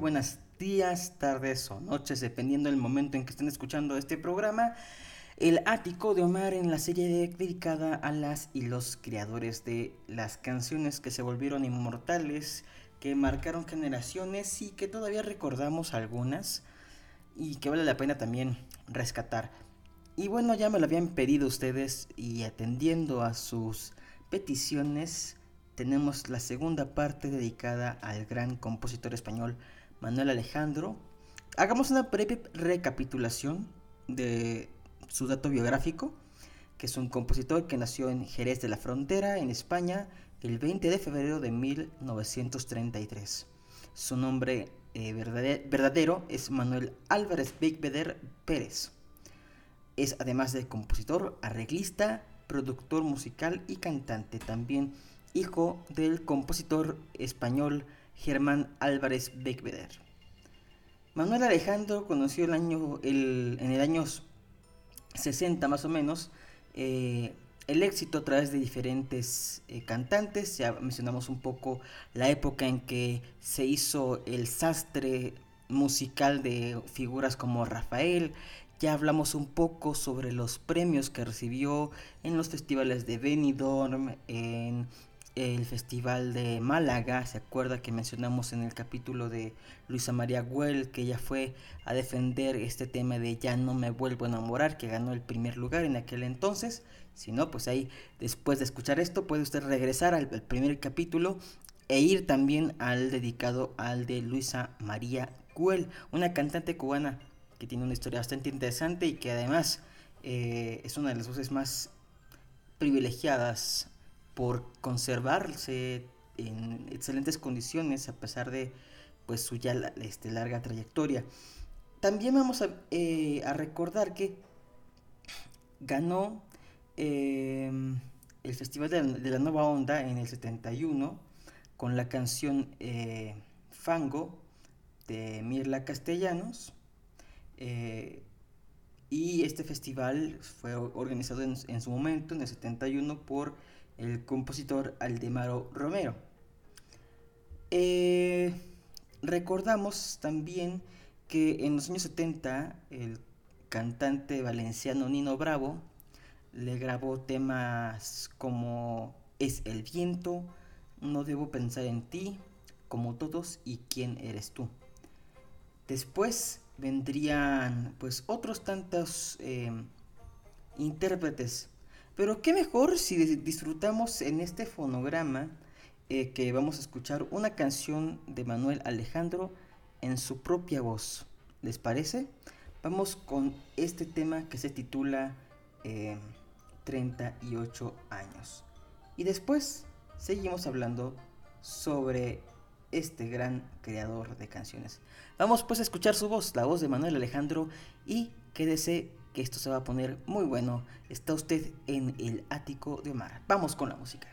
Buenos días, tardes o noches, dependiendo del momento en que estén escuchando este programa. El ático de Omar en la serie dedicada a las y los creadores de las canciones que se volvieron inmortales, que marcaron generaciones y que todavía recordamos algunas y que vale la pena también rescatar. Y bueno, ya me lo habían pedido ustedes y atendiendo a sus peticiones, tenemos la segunda parte dedicada al gran compositor español Manuel Alejandro. Hagamos una breve recapitulación de su dato biográfico, que es un compositor que nació en Jerez de la Frontera, en España, el 20 de febrero de 1933. Su nombre eh, verdadero es Manuel Álvarez Bigveder Pérez. Es además de compositor, arreglista, productor musical y cantante. También hijo del compositor español Germán Álvarez Beckveder. Manuel Alejandro conoció el año, en el año 60 más o menos eh, el éxito a través de diferentes eh, cantantes. Ya mencionamos un poco la época en que se hizo el sastre musical de figuras como Rafael. Ya hablamos un poco sobre los premios que recibió en los festivales de Benidorm, en el Festival de Málaga, se acuerda que mencionamos en el capítulo de Luisa María Güell que ella fue a defender este tema de Ya no me vuelvo a enamorar, que ganó el primer lugar en aquel entonces. Si no, pues ahí después de escuchar esto puede usted regresar al, primer capítulo e ir también al dedicado al de Luisa María Güell, una cantante cubana que tiene una historia bastante interesante y que además eh, es una de las voces más privilegiadas por conservarse en excelentes condiciones a pesar de pues su ya este, larga trayectoria. También vamos a, eh, recordar que ganó em, el Festival de la, Nueva Onda en el 71 con la canción eh, Fango de Mirla Castellanos. Eh, y este festival fue organizado en, en, su momento, en el 71, por el compositor Aldemaro Romero. Eh, recordamos también que en los años 70 el cantante valenciano Nino Bravo le grabó temas como Es el viento, No debo pensar en ti, Como todos y ¿Quién eres tú? Después vendrían pues otros tantos eh, intérpretes pero qué mejor si disfrutamos en este fonograma eh, que vamos a escuchar una canción de Manuel Alejandro en su propia voz. ¿Les parece? Vamos con este tema que se titula 38 eh, años. Y después seguimos hablando sobre este gran creador de canciones. Vamos pues a escuchar su voz, la voz de Manuel Alejandro, y quédese que esto se va a poner muy bueno. Está usted en el ático de Omar. Vamos con la música.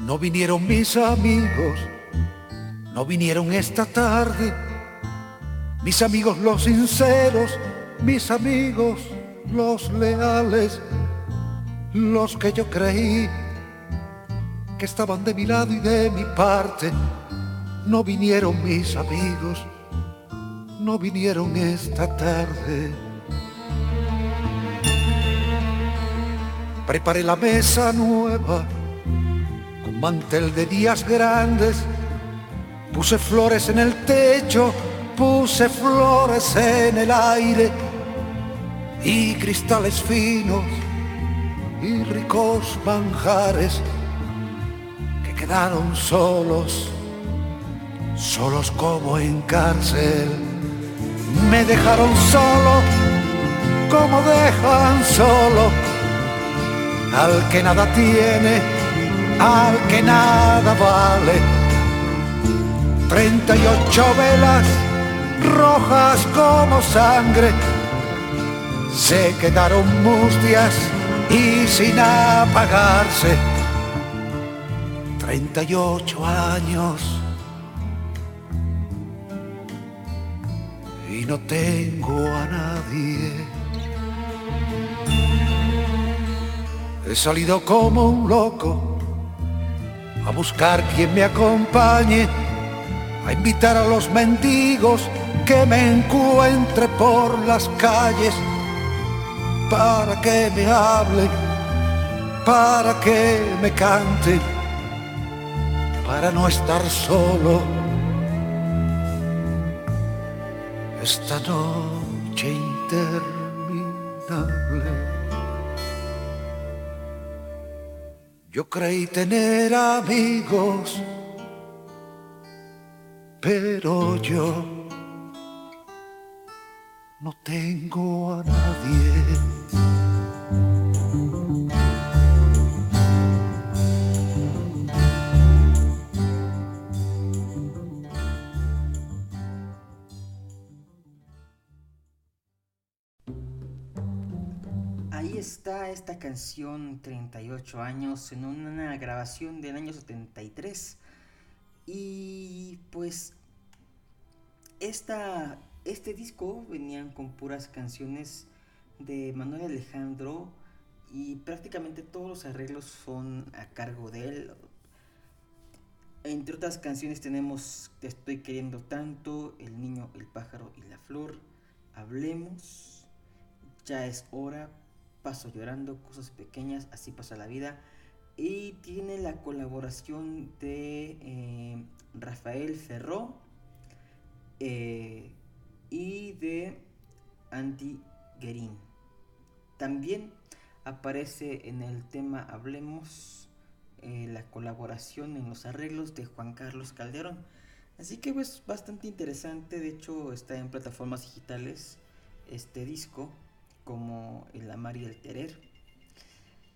No vinieron mis amigos no vinieron esta tarde mis amigos los sinceros, mis amigos los leales, los que yo creí que estaban de mi lado y de mi parte. No vinieron mis amigos, no vinieron esta tarde. Preparé la mesa nueva con mantel de días grandes Puse flores en el techo, puse flores en el aire y cristales finos y ricos manjares que quedaron solos, solos como en cárcel. Me dejaron solo como dejan solo al que nada tiene, al que nada vale. Treinta y ocho velas rojas como sangre se quedaron mustias y sin apagarse. Treinta y ocho años y no tengo a nadie. He salido como un loco a buscar quien me acompañe, a invitar a los mendigos que me encuentre por las calles para que me hable, para que me cante, para no estar solo esta noche interminable. Yo creí tener amigos, pero yo no tengo a nadie. está esta canción 38 años en una grabación del año 73. Y pues esta, este disco venían con puras canciones de Manuel Alejandro y prácticamente todos los arreglos son a cargo de él. Entre otras canciones tenemos Te estoy queriendo tanto, El niño, el pájaro y la flor, Hablemos, Ya es hora, Paso llorando, cosas pequeñas, así pasa la vida. Y tiene la colaboración de eh, Rafael Ferró eh, y de Andy Guerin. También aparece en el tema Hablemos eh, la colaboración en los arreglos de Juan Carlos Calderón. Así que pues bastante interesante, de hecho está en plataformas digitales este disco como el amar y el querer.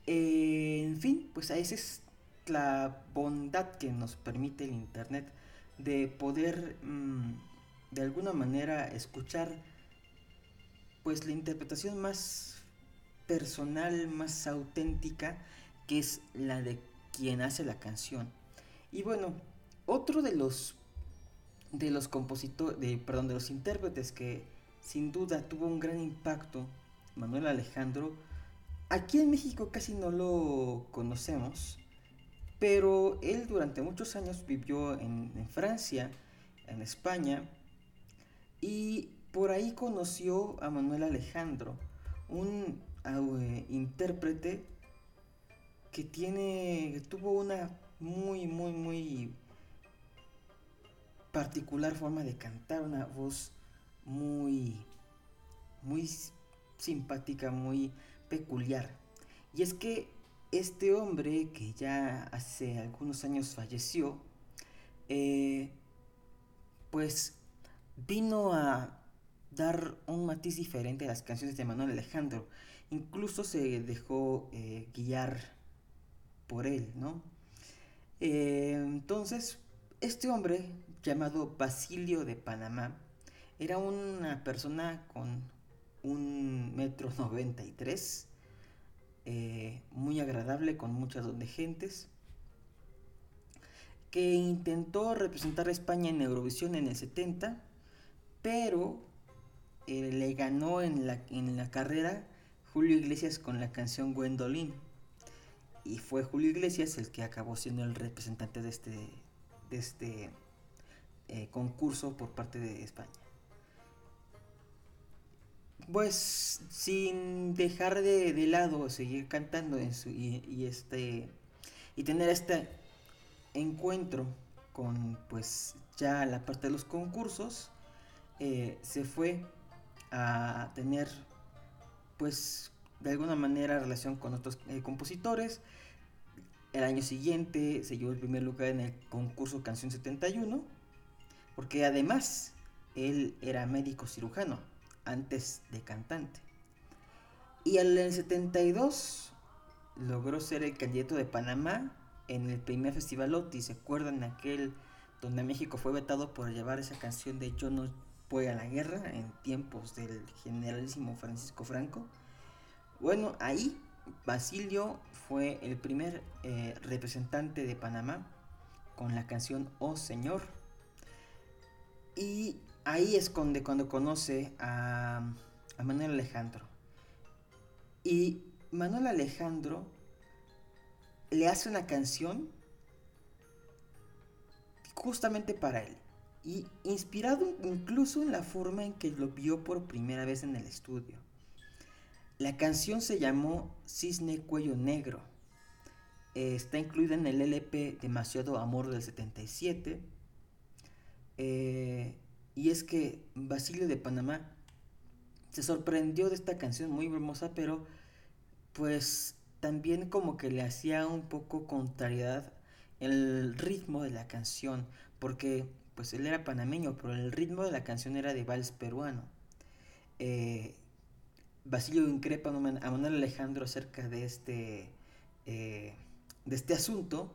En fin, pues esa es la bondad que nos permite el Internet de poder mm, de alguna manera escuchar pues la interpretación más personal, más auténtica, que es la de quien hace la canción. Y bueno, otro de los de los compositores, perdón, de los intérpretes que sin duda tuvo un gran impacto Manuel Alejandro, aquí en México casi no lo conocemos, pero él durante muchos años vivió en, Francia, en España, y por ahí conoció a Manuel Alejandro, un eh, intérprete que tiene, tuvo una muy, muy, muy particular forma de cantar, una voz muy, muy simpática, muy peculiar. Y es que este hombre, que ya hace algunos años falleció, eh, pues vino a dar un matiz diferente a las canciones de Manuel Alejandro. Incluso se dejó eh, guiar por él, ¿no? Eh, entonces, este hombre, llamado Basilio de Panamá, era una persona con un metro noventa y tres, eh, muy agradable con muchas de gentes, que intentó representar a España en Eurovisión en el 70, pero eh, le ganó en la, en la carrera Julio Iglesias con la canción Gwendolyn. Y fue Julio Iglesias el que acabó siendo el representante de este, este eh, concurso por parte de España pues sin dejar de, lado seguir cantando y, este y tener este encuentro con pues ya la parte de los concursos eh, se fue a tener pues de alguna manera relación con otros eh, compositores. El año siguiente se llevó el primer lugar en el concurso Canción 71, porque además él era médico cirujano antes de cantante. Y en el 72 logró ser el candidato de Panamá en el primer festival OTI. ¿Se acuerdan aquel donde México fue vetado por llevar esa canción de Yo no voy a la guerra en tiempos del generalísimo Francisco Franco? Bueno, ahí Basilio fue el primer eh, representante de Panamá con la canción Oh Señor. Y ahí es cuando, conoce a, Manuel Alejandro. Y Manuel Alejandro le hace una canción justamente para él. Y inspirado incluso en la forma en que lo vio por primera vez en el estudio. La canción se llamó Cisne Cuello Negro. está incluida en el LP Demasiado Amor del 77. Eh, y es que Basilio de Panamá se sorprendió de esta canción muy hermosa, pero pues también como que le hacía un poco contrariedad el ritmo de la canción, porque pues él era panameño, pero el ritmo de la canción era de vals peruano. Eh, Basilio increpa a Manuel Alejandro acerca de este, eh, de este asunto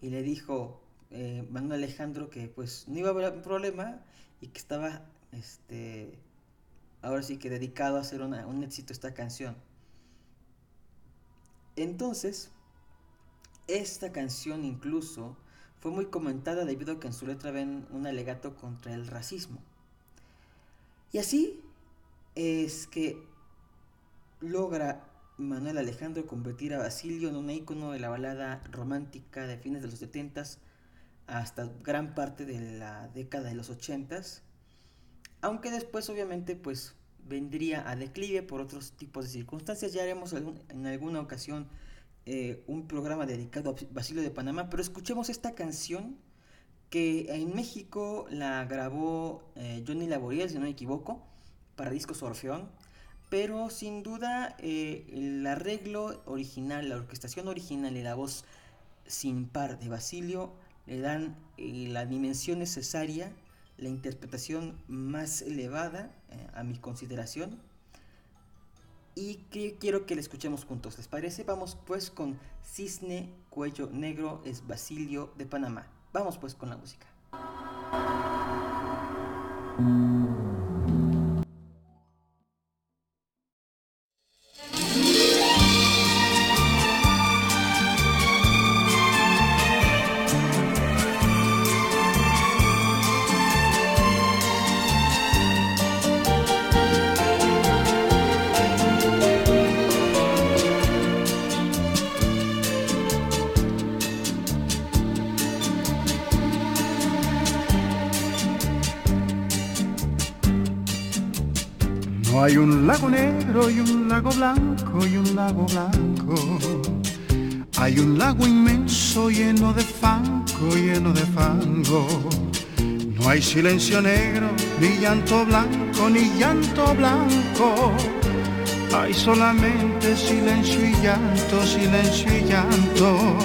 y le dijo eh, Manuel Alejandro que pues no iba a haber problema y que estaba este, ahora sí que dedicado a hacer un éxito esta canción. Entonces, esta canción incluso fue muy comentada debido a que en su letra ven un alegato contra el racismo. Y así es que logra Manuel Alejandro convertir a Basilio en un ícono de la balada romántica de fines de los 70 hasta gran parte de la década de los 80 aunque después obviamente pues vendría a declive por otros tipos de circunstancias. Ya haremos en alguna ocasión eh, un programa dedicado a Basilio de Panamá, pero escuchemos esta canción que en México la grabó eh, Johnny Laboriel, si no me equivoco, para discos Orfeón, pero sin duda eh, el arreglo original, la orquestación original y la voz sin par de Basilio le dan la dimensión necesaria la interpretación más elevada eh, a mi consideración y que quiero que la escuchemos juntos. ¿Les parece? Vamos pues con Cisne Cuello Negro es Basilio de Panamá. Vamos pues con la música. Y un lago blanco y un lago blanco. Hay un lago inmenso lleno de fango, lleno de fango. No hay silencio negro, ni llanto blanco, ni llanto blanco. Hay solamente silencio y llanto, silencio y llanto.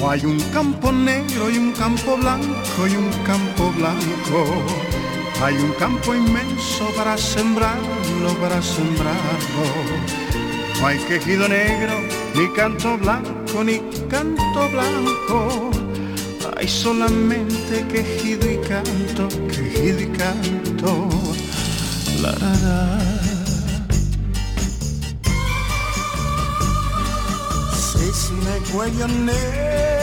No hay un campo negro y un campo blanco y un campo blanco. Hay un campo inmenso para sembrarlo, para sembrarlo. No hay quejido negro, ni canto blanco, ni canto blanco. Hay solamente quejido y canto, quejido y canto. La, la, la. Cuello negro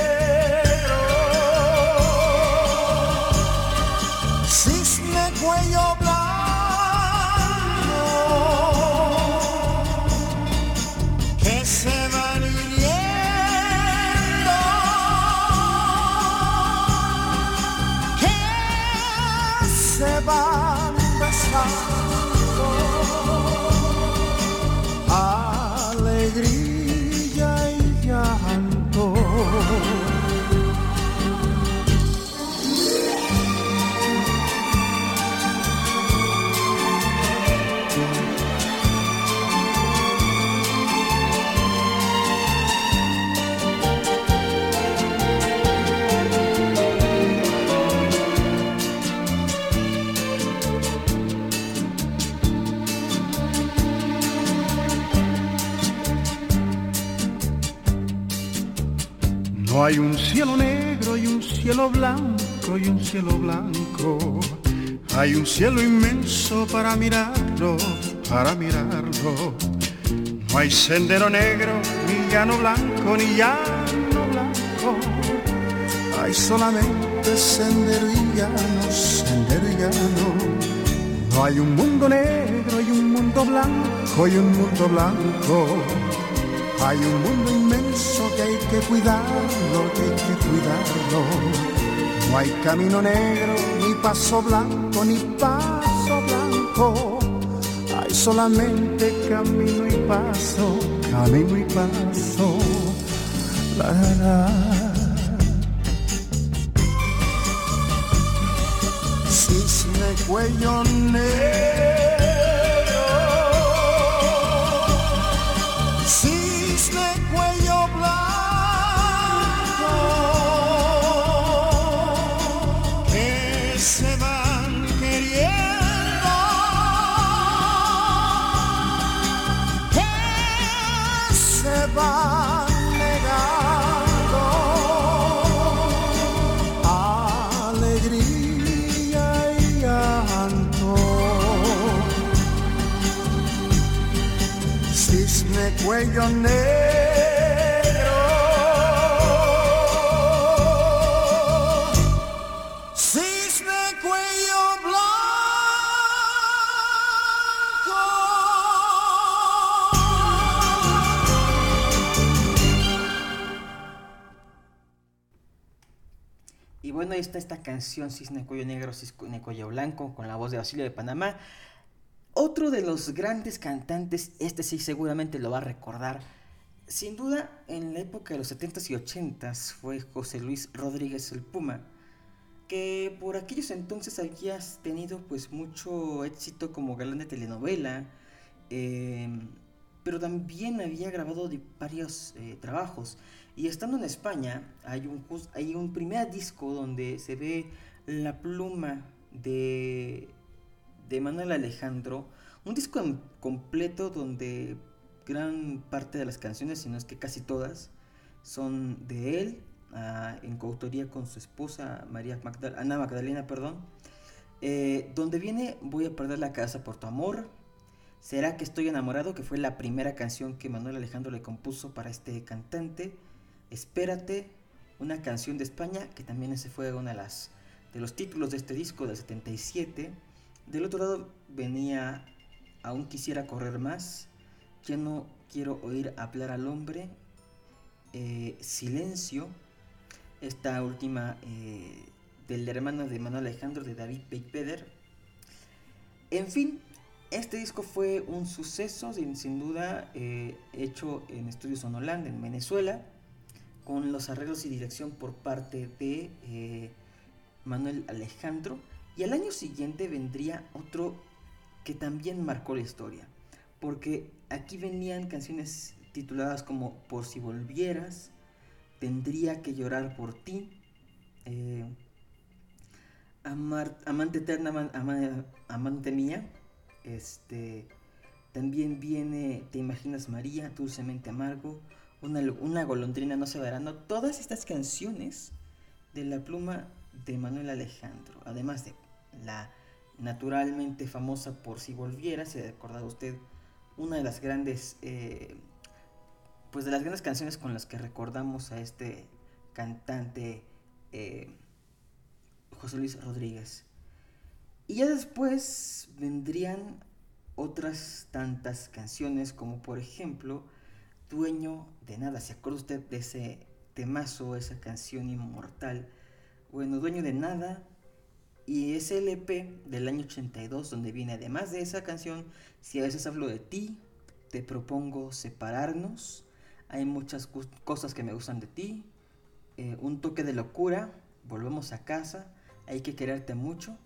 hay un cielo negro y un cielo blanco y un cielo blanco. Hay un cielo inmenso para mirarlo, para mirarlo. No hay sendero negro, ni llano blanco, ni llano blanco. Hay solamente sendero y llano, sendero y llano. No hay un mundo negro y un mundo blanco y un mundo blanco. Hay un mundo inmenso que hay que cuidarlo, que hay que cuidarlo. No hay camino negro, ni paso blanco, ni paso blanco. Hay solamente camino y paso, camino y paso. La, la, cisne cuello negro. Cisne cuello negro. Cisne cuello blanco. Y bueno, ahí está esta canción Cisne Cuello Negro, Cisne Cuello Blanco, con la voz de Basilio de Panamá. Otro de los grandes cantantes, este sí seguramente lo va a recordar. Sin duda, en la época de los 70s y 80s fue José Luis Rodríguez el Puma, que por aquellos entonces había tenido pues mucho éxito como galán de telenovela, eh, pero también había grabado de varios eh, trabajos. Y estando en España, hay un, hay un primer disco donde se ve la pluma de, de Manuel Alejandro. Un disco en- completo donde gran parte de las canciones, si no es que casi todas, son de él, ah, en coautoría con su esposa María Ana Magdalena, perdón. Eh, donde viene Voy a perder la casa por tu amor. ¿Será que estoy enamorado? Que fue la primera canción que Manuel Alejandro le compuso para este cantante. Espérate, una canción de España, que también ese fue uno de, las, de los títulos de este disco del 77. Del otro lado venía Aún quisiera correr más, Ya no quiero oír hablar al hombre, eh, Silencio, esta última eh, del hermano de Manuel Alejandro, de David Peipeder. En fin, este disco fue un suceso, sin, sin duda, eh, hecho en Estudios Sonoland, en Venezuela, con los arreglos y dirección por parte de Manuel Alejandro. Y al año siguiente vendría otro que también marcó la historia, porque aquí venían canciones tituladas como Por si volvieras, Tendría que llorar por ti, eh, Amar- Amante eterna, aman- ama- amante mía, este, también viene Te imaginas María, Dulcemente amargo, una, una golondrina no se verano, todas estas canciones de la pluma de Manuel Alejandro, además de la naturalmente famosa por si volviera, si ha recordado usted, una de las grandes, eh, pues de las grandes canciones con las que recordamos a este cantante eh, José Luis Rodríguez. Y ya después vendrían otras tantas canciones como por ejemplo Dueño de Nada. ¿Se acuerda usted de ese temazo, esa canción inmortal? Bueno, Dueño de Nada y ese LP del año 82 donde viene además de esa canción, si a veces hablo de ti, te propongo separarnos, hay muchas cosas que me gustan de ti, eh, un toque de locura, volvemos a casa, hay que quererte mucho.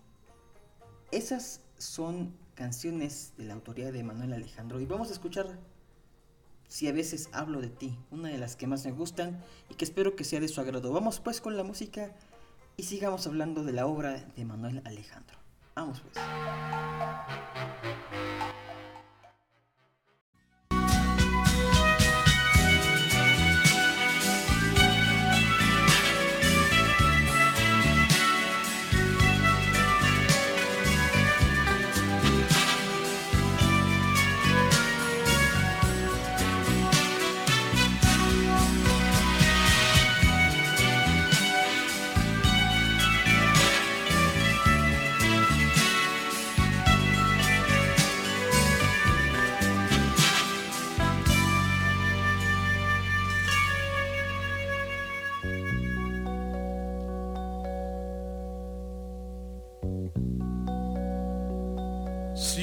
Esas son canciones de la autoría de Manuel Alejandro y vamos a escuchar si a veces hablo de ti, una de las que más me gustan y que espero que sea de su agrado. Vamos pues con la música y sigamos hablando de la obra de Manuel Alejandro. Vamos pues.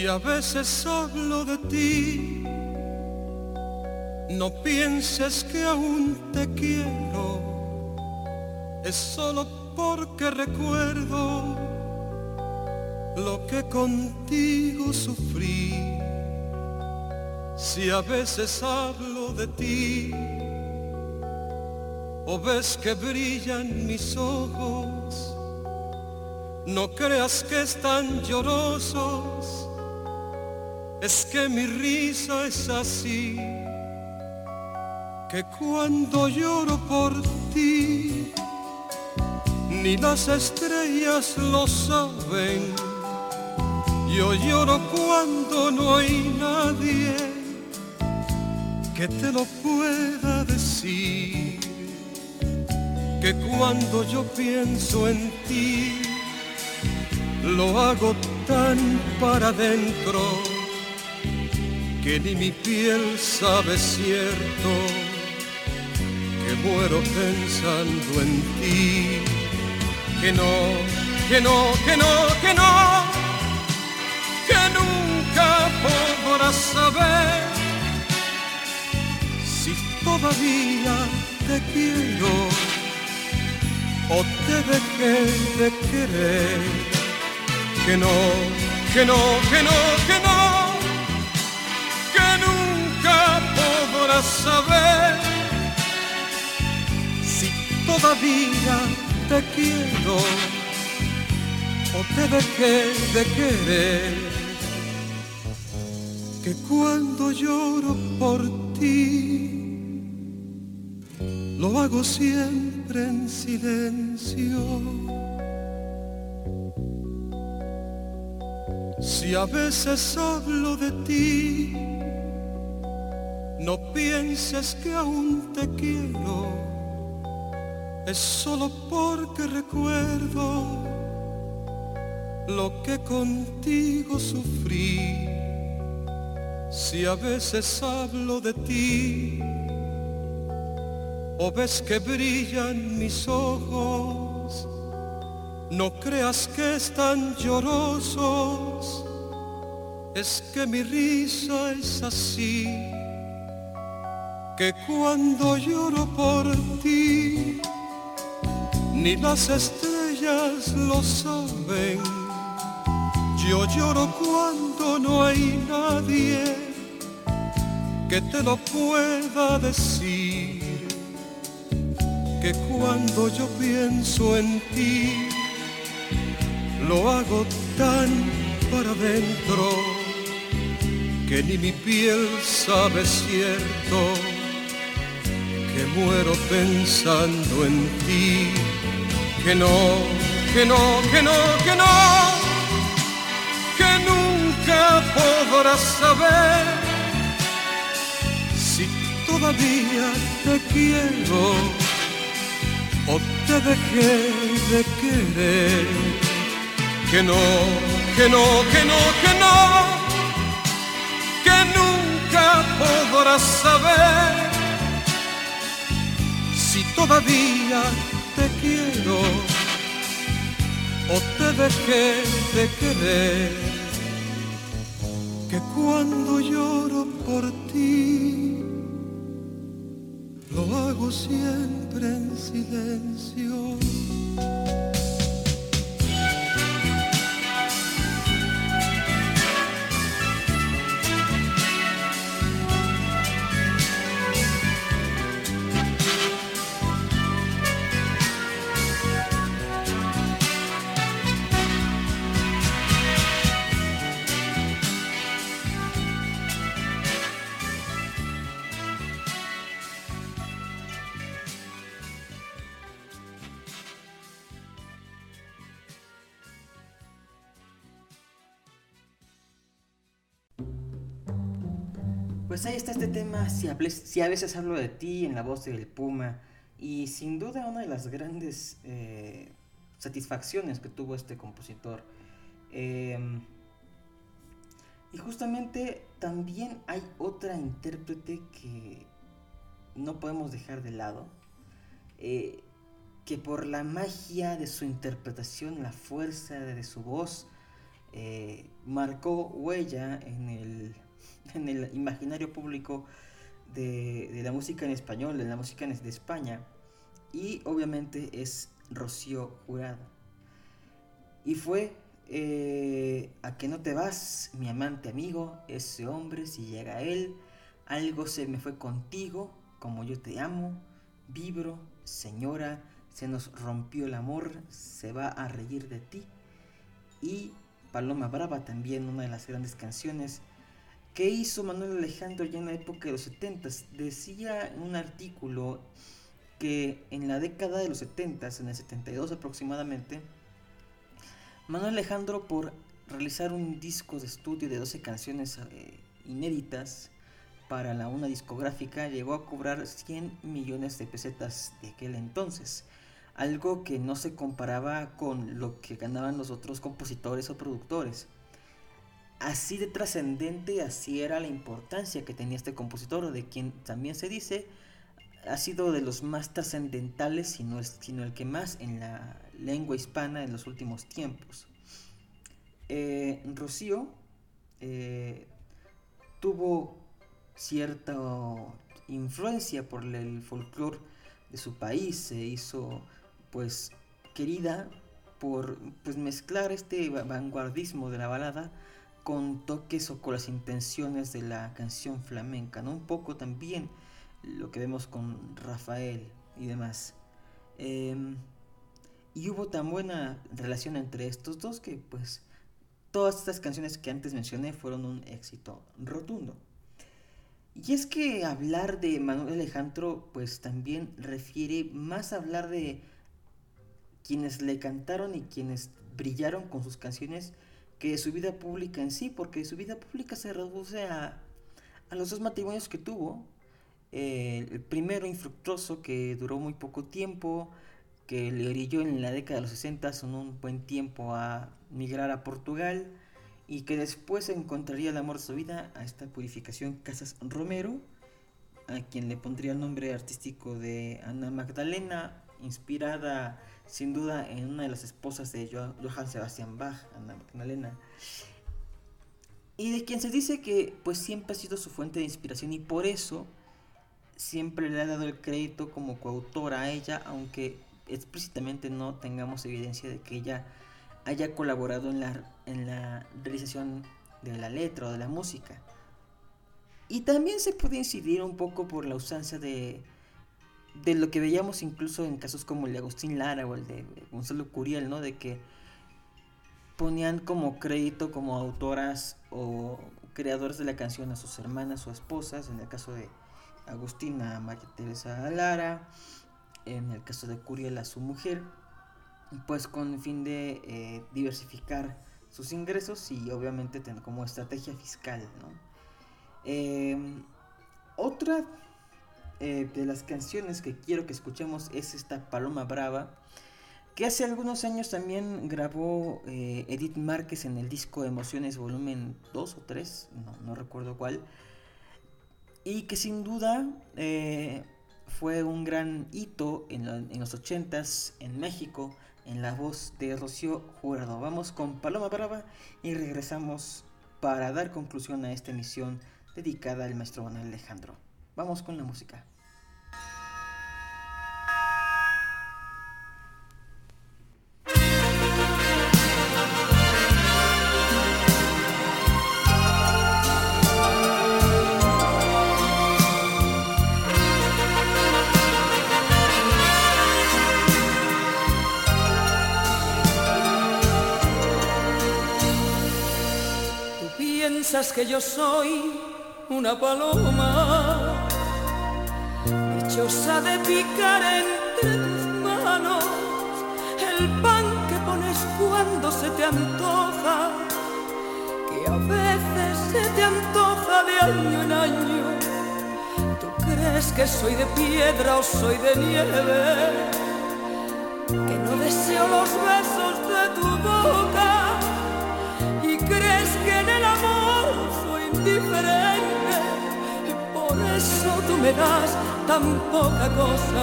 A veces hablo de ti, no pienses que aún te quiero, es solo porque recuerdo lo que contigo sufrí. Si a veces hablo de ti, o ves que brillan mis ojos, no creas que están llorosos es que mi risa es así, que cuando lloro por ti, ni las estrellas lo saben. Yo lloro cuando no hay nadie que te lo pueda decir, que cuando yo pienso en ti, lo hago tan para adentro que ni mi piel sabe cierto que muero pensando en ti, que no, que no, que no, que no, que nunca podrás saber si todavía te quiero o te dejé de querer, que no, que no, que no, que no saber si todavía te quiero o te dejé de querer. Que cuando lloro por ti, lo hago siempre en silencio. Si a veces hablo de ti, no pienses que aún te quiero, es solo porque recuerdo lo que contigo sufrí. Si a veces hablo de ti, o ves que brillan mis ojos, no creas que están llorosos, es que mi risa es así que cuando lloro por ti, ni las estrellas lo saben. Yo lloro cuando no hay nadie que te lo pueda decir. Que cuando yo pienso en ti, lo hago tan para adentro que ni mi piel sabe cierto que muero pensando en ti, que no, que no, que no, que no, que nunca podrás saber si todavía te quiero o te dejé de querer, que no, que no, que no, que no, que nunca podrás saber todavía te quiero o te dejé de querer, que cuando lloro por ti, lo hago siempre en silencio. Si a veces hablo de ti en la voz del Puma, y sin duda una de las grandes eh, satisfacciones que tuvo este compositor. Em, y justamente también hay otra intérprete que no podemos dejar de lado, eh, que por la magia de su interpretación, la fuerza de su voz, eh, marcó huella en el, en el imaginario público de, la música en español, de la música de España. Y obviamente es Rocío Jurado. Y fue eh, a que no te vas, mi amante amigo, ese hombre, si llega él, algo se me fue contigo, como yo te amo, vibro, señora, se nos rompió el amor, se va a reír de ti. Y Paloma Brava también, una de las grandes canciones que hizo Manuel Alejandro ya en la época de los 70. Decía en un artículo que en la década de los 70, en el 72 aproximadamente, Manuel Alejandro por realizar un disco de estudio de 12 canciones eh, inéditas para la una discográfica llegó a cobrar 100 millones de pesetas de aquel entonces, algo que no se comparaba con lo que ganaban los otros compositores o productores. Así de trascendente, así era la importancia que tenía este compositor, de quien también se dice ha sido de los más trascendentales, sino, el que más en la lengua hispana en los últimos tiempos. Eh, Rocío eh, tuvo cierta influencia por el folclore de su país, se hizo pues querida por pues mezclar este vanguardismo de la balada con toques o con las intenciones de la canción flamenca, ¿no? Un poco también lo que vemos con Rafael y demás. Em, y hubo tan buena relación entre estos dos que pues todas estas canciones que antes mencioné fueron un éxito rotundo. Y es que hablar de Manuel Alejandro pues también refiere más a hablar de quienes le cantaron y quienes brillaron con sus canciones que su vida pública en sí, porque su vida pública se reduce a, a los dos matrimonios que tuvo. el primero infructuoso que duró muy poco tiempo, que le orilló en la década de los 60 son un buen tiempo a migrar a Portugal y que después encontraría el amor de su vida a esta purificación Casas Romero, a quien le pondría el nombre artístico de Ana Magdalena, inspirada sin duda en una de las esposas de Johann Sebastian Bach, Ana Magdalena, y de quien se dice que pues siempre ha sido su fuente de inspiración y por eso siempre le ha dado el crédito como coautora a ella, aunque explícitamente no tengamos evidencia de que ella haya colaborado en la, en la realización de la letra o de la música. Y también se puede incidir un poco por la ausencia de, de lo que veíamos incluso en casos como el de Agustín Lara o el de Gonzalo Curiel, ¿no? De que ponían como crédito como autoras o creadores de la canción a sus hermanas o esposas, en el caso de Agustina a María Teresa Lara, en el caso de Curiel a su mujer, pues con el fin de eh, diversificar sus ingresos y obviamente tener como estrategia fiscal. Em, otra eh, de las canciones que quiero que escuchemos es esta Paloma Brava, que hace algunos años también grabó eh, Edith Márquez en el disco Emociones volumen 2 o 3, no, recuerdo cuál, y que sin duda fue un gran hito en, los 80s en México en la voz de Rocío Jurado. Vamos con Paloma Brava y regresamos para dar conclusión a esta emisión dedicada al maestro Manuel Alejandro. Vamos con la música. que yo soy una paloma, dichosa de picar entre tus manos el pan que pones cuando se te antoja, que a veces se te antoja de año en año. ¿Tú crees que soy de piedra o soy de nieve? Que no deseo los besos de tu boca Eso tú me das tan poca cosa.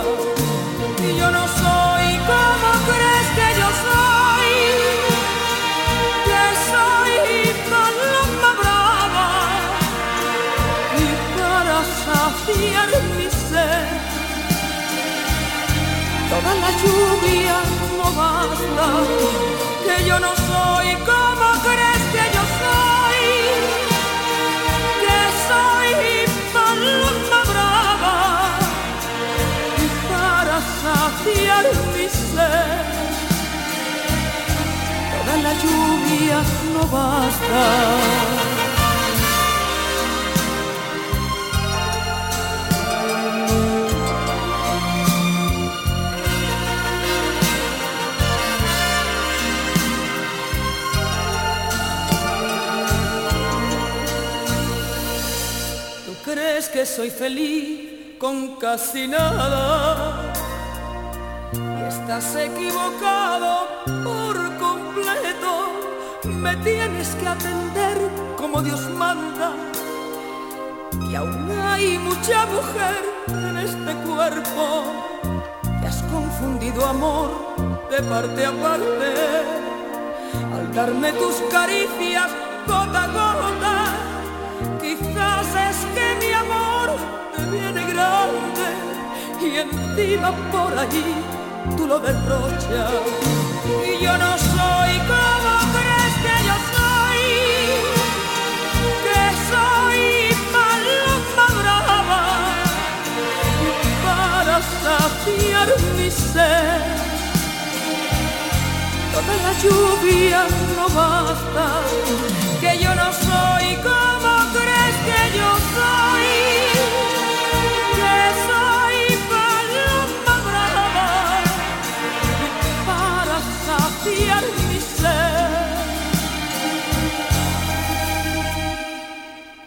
Y yo no soy como crees que yo soy, que soy paloma brava. Y para saciar mi ser, toda la lluvia no basta, que yo no soy como crees. La lluvia no basta. que soy feliz con casi nada y estás equivocado. Me tienes que atender como Dios manda y aún hay mucha mujer en este cuerpo. que has confundido amor de parte a parte al darme tus caricias gota a gota. Quizás es que mi amor viene grande y encima por allí tú lo derrochas. Y yo no mi. Toda la lluvia no basta, que yo no soy como crees que yo soy.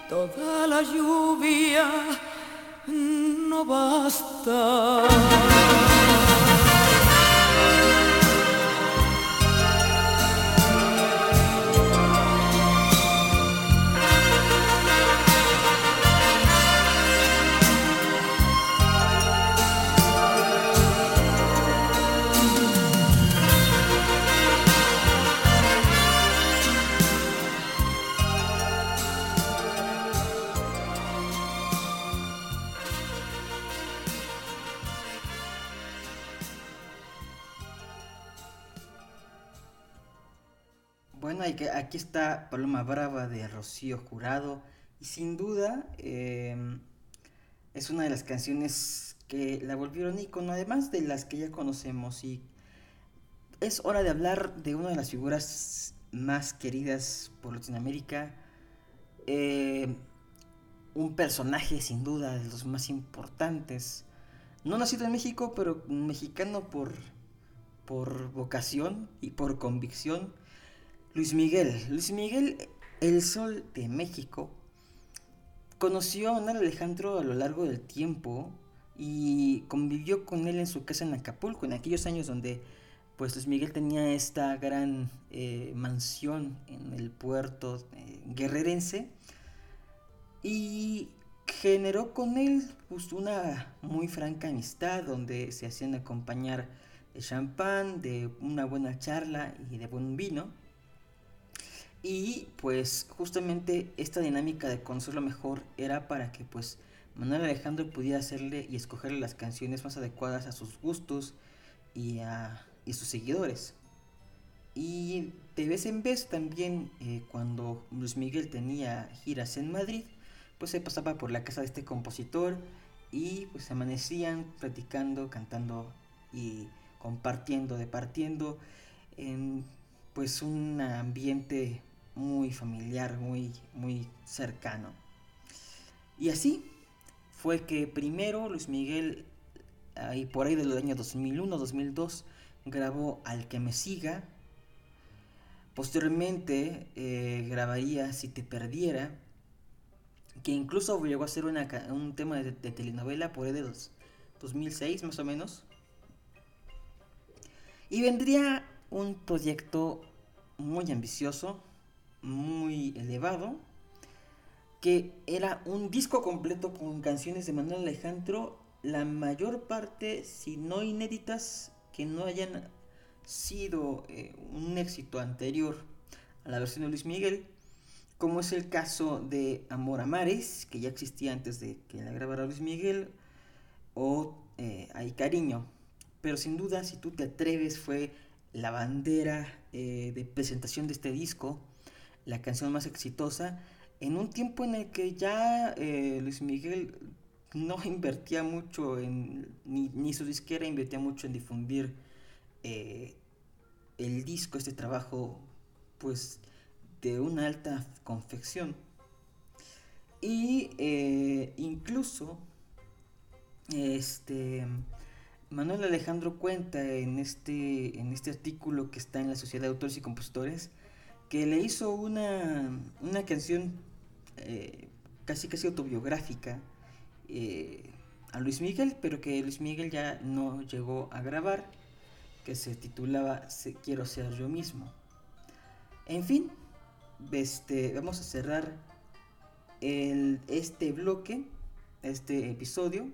Toda la lluvia no basta. Aquí está Paloma Brava de Rocío Jurado y sin duda em, es una de las canciones que la volvieron icono, además de las que ya conocemos y es hora de hablar de una de las figuras más queridas por Latinoamérica, em, un personaje sin duda de los más importantes, no nacido en México, pero mexicano por, por vocación y por convicción, Luis Miguel. Luis Miguel, el sol de México, conoció a Manuel Alejandro a lo largo del tiempo y convivió con él en su casa en Acapulco, en aquellos años donde pues Luis Miguel tenía esta gran eh, mansión en el puerto eh, guerrerense y generó con él pues, una muy franca amistad donde se hacían acompañar de champán, de una buena charla y de buen vino. Y pues justamente esta dinámica de conocerlo mejor era para que pues Manuel Alejandro pudiera hacerle y escogerle las canciones más adecuadas a sus gustos y a sus seguidores. Y de vez en vez también eh, cuando Luis Miguel tenía giras en Madrid, pues se pasaba por la casa de este compositor y pues amanecían platicando, cantando y compartiendo, departiendo en pues un ambiente muy familiar, muy, muy cercano. Y así fue que primero Luis Miguel, ahí por ahí de los años 2001-2002, grabó Al que me siga. Posteriormente eh, grabaría Si te perdiera, que incluso llegó a ser un tema de, telenovela por ahí de 2006 más o menos. Y vendría un proyecto muy ambicioso, muy elevado, que era un disco completo con canciones de Manuel Alejandro, la mayor parte, si no inéditas, que no hayan sido eh, un éxito anterior a la versión de Luis Miguel, como es el caso de Amor a Mares, que ya existía antes de que la grabara Luis Miguel, o eh, Hay Cariño. pero sin duda, si tú te atreves, fue la bandera eh, de presentación de este disco, la canción más exitosa, en un tiempo en el que ya eh, Luis Miguel no invertía mucho en, ni, su disquera invertía mucho en difundir eh, el disco, este trabajo, pues de una alta confección. Y incluso, este, Manuel Alejandro cuenta en este, en este artículo que está en la Sociedad de Autores y Compositores que le hizo una, canción eh, casi casi autobiográfica eh, a Luis Miguel, pero que Luis Miguel ya no llegó a grabar, que se titulaba Quiero ser yo mismo. En fin, este, vamos a cerrar este bloque, este episodio,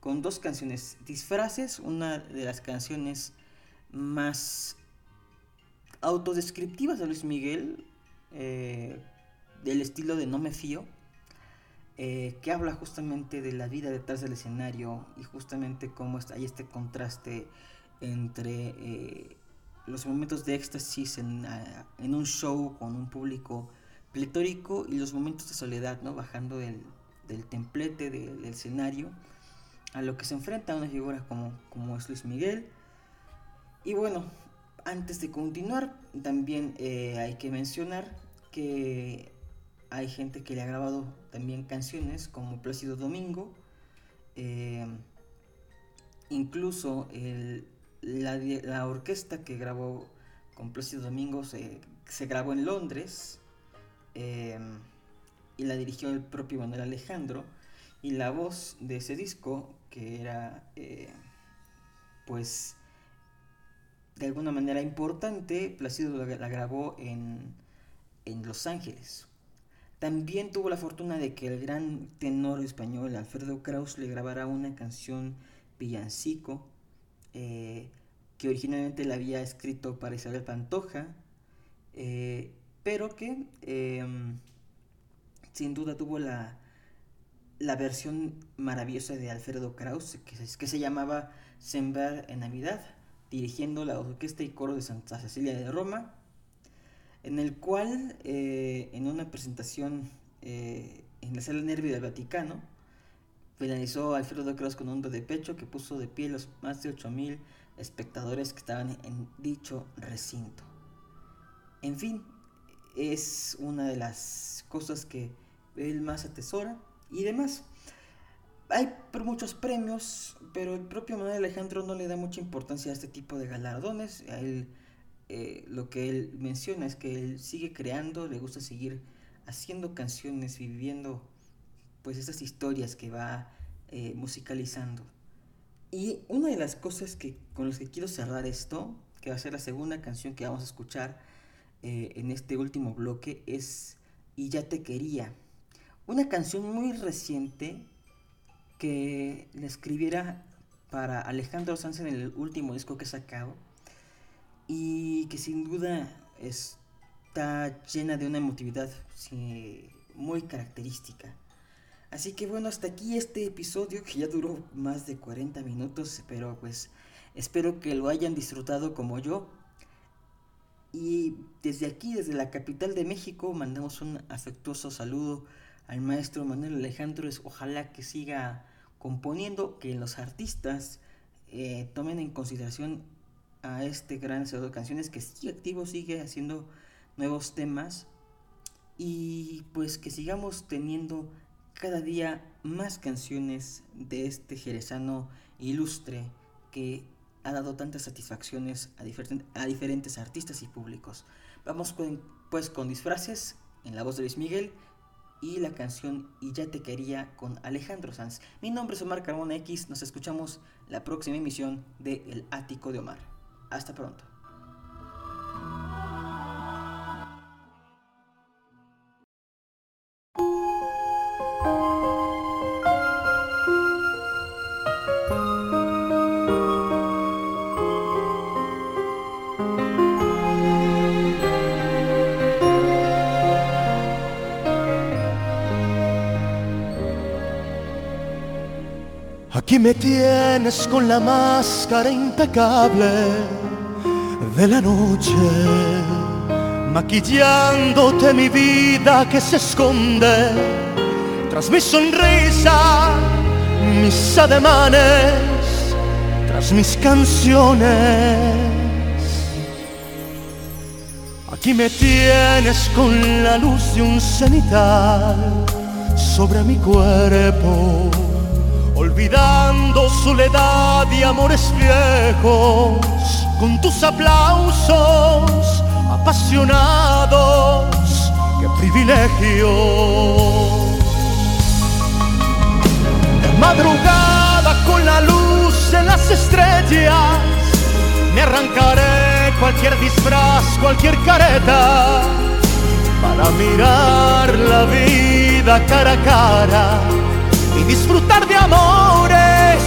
con dos canciones disfraces, una de las canciones más autodescriptivas de Luis Miguel, eh, del estilo de No me fío, eh, que habla justamente de la vida detrás del escenario y justamente cómo hay este contraste entre eh, los momentos de éxtasis en, en, un show con un público pletórico y los momentos de soledad, ¿no? bajando del, del templete del escenario a lo que se enfrenta una figura como, como es Luis Miguel. Y bueno, antes de continuar, también eh, hay que mencionar que hay gente que le ha grabado también canciones como Plácido Domingo. Eh, incluso la, orquesta que grabó con Plácido Domingo se, grabó en Londres eh, y la dirigió el propio Manuel Alejandro. Y la voz de ese disco que era pues de alguna manera importante, Placido la, grabó en, en, Los Ángeles. También tuvo la fortuna de que el gran tenor español Alfredo Kraus le grabara una canción villancico eh, que originalmente la había escrito para Isabel Pantoja, eh, pero que em, sin duda tuvo la, la versión maravillosa de Alfredo Kraus, que, que se llamaba Sembrar en Navidad, dirigiendo la orquesta y coro de Santa Cecilia de Roma, en el cual, eh, en una presentación eh, en la sala Nervio del Vaticano, finalizó Alfredo Kraus con un do de pecho que puso de pie los más de 8.000 espectadores que estaban en dicho recinto. En fin, es una de las cosas que él más atesora y demás. Hay muchos premios, pero el propio Manuel Alejandro no le da mucha importancia a este tipo de galardones. A él, eh, lo que él menciona es que él sigue creando, le gusta seguir haciendo canciones, viviendo pues esas historias que va eh, musicalizando. Y una de las cosas que, con las que quiero cerrar esto, que va a ser la segunda canción que vamos a escuchar eh, en este último bloque, es Y ya te quería una canción muy reciente que le escribiera para Alejandro Sanz en el último disco que ha sacado y que sin duda está llena de una emotividad muy característica. Así que bueno, hasta aquí este episodio que ya duró más de 40 minutos, pero pues espero que lo hayan disfrutado como yo. Y desde aquí, desde la capital de México, mandamos un afectuoso saludo al maestro Manuel Alejandro ojalá que siga componiendo, que los artistas eh, tomen en consideración a este gran hacedor de canciones que sigue activo, sigue haciendo nuevos temas y pues que sigamos teniendo cada día más canciones de este jerezano ilustre que ha dado tantas satisfacciones a, diferentes artistas y públicos. Vamos pues con disfraces en la voz de Luis Miguel y la canción Y ya te quería con Alejandro Sanz. Mi nombre es Omar Carmona X, nos escuchamos la próxima emisión de El Ático de Omar. Hasta pronto. Me tienes con la máscara impecable de la noche, maquillándote mi vida que se esconde tras mi sonrisa, mis ademanes, tras mis canciones. Aquí me tienes con la luz de un cenital sobre mi cuerpo, olvidando soledad y amores viejos, con tus aplausos apasionados, qué privilegio. De madrugada con la luz de las estrellas, me arrancaré cualquier disfraz, cualquier careta, para mirar la vida cara a cara disfrutar de amores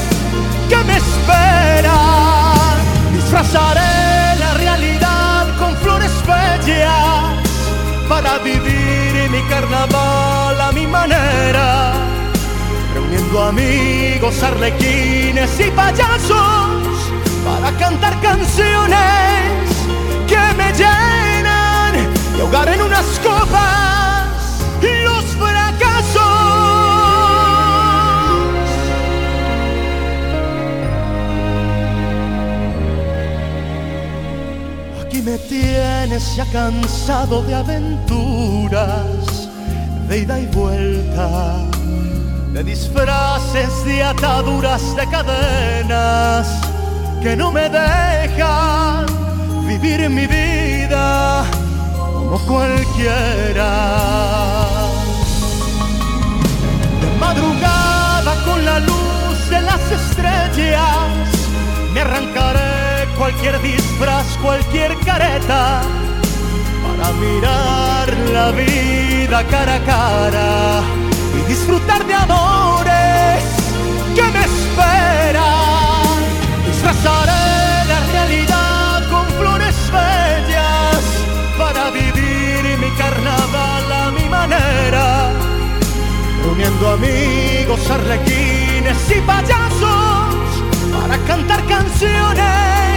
que me esperan. Disfrazaré la realidad con flores bellas para vivir mi carnaval a mi manera, reuniendo amigos, arlequines y payasos para cantar canciones que me llenan y ahogar en unas copas me tienes ya cansado de aventuras, de ida y vuelta, de disfraces, de ataduras, de cadenas que no me dejan vivir mi vida como cualquiera. De madrugada con la luz de las estrellas me arrancaré cualquier disfraz, cualquier careta para mirar la vida cara a cara y disfrutar de amores que me esperan. Disfrazaré la realidad con flores bellas para vivir mi carnaval a mi manera, reuniendo amigos, arlequines y payasos para cantar canciones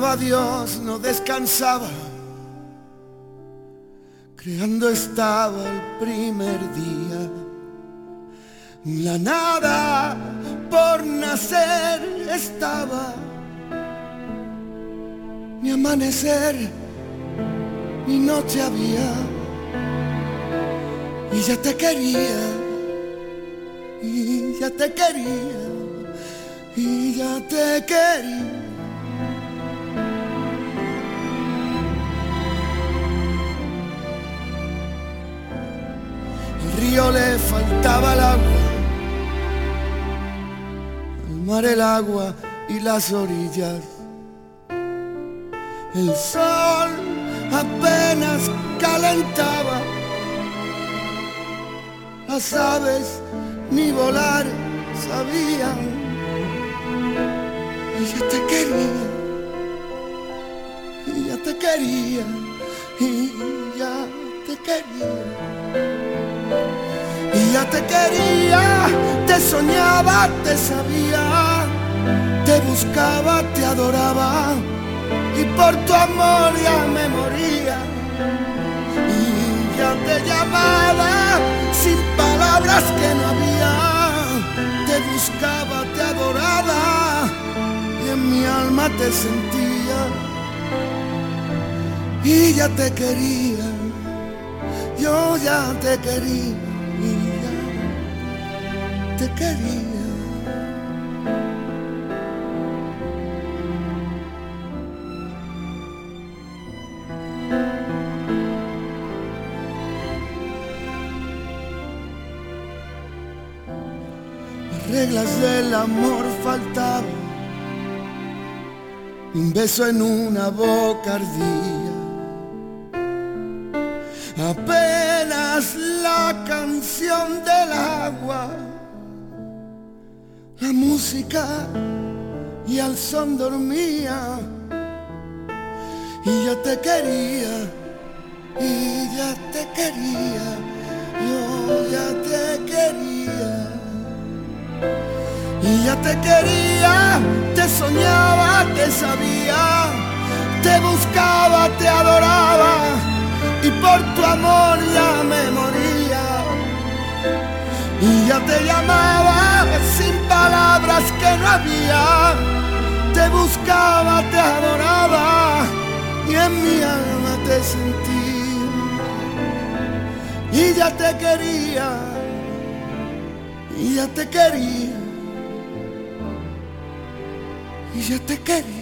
Dios, no descansaba, creando estaba el primer día. La nada por nacer estaba, ni amanecer, ni noche había. Y ya te quería, y ya te quería, y ya te quería. Le faltaba el agua, al mar el agua y las orillas. El sol apenas calentaba, las aves ni volar sabían. Y ya te quería, y ya te quería, y ya te quería. Ya te quería, te soñaba, te sabía, te buscaba, te adoraba. Y por tu amor ya me moría. Y ya te llamaba sin palabras que no había, te buscaba, te adoraba. Y en mi alma te sentía. Y ya te quería, yo ya te quería, te quería. reglas del amor faltaban. Un beso en una boca ardía. Apenas la canción del agua. Música y al son dormía. Y ya te quería, y ya te quería, yo ya te quería. Y ya te quería, te soñaba, te sabía, te buscaba, te adoraba y por tu amor ya me moría. Y ya te llamaba sin palabras que no había, te buscaba, te adoraba y en mi alma te sentí. Y ya te quería, y ya te quería y ya te quería.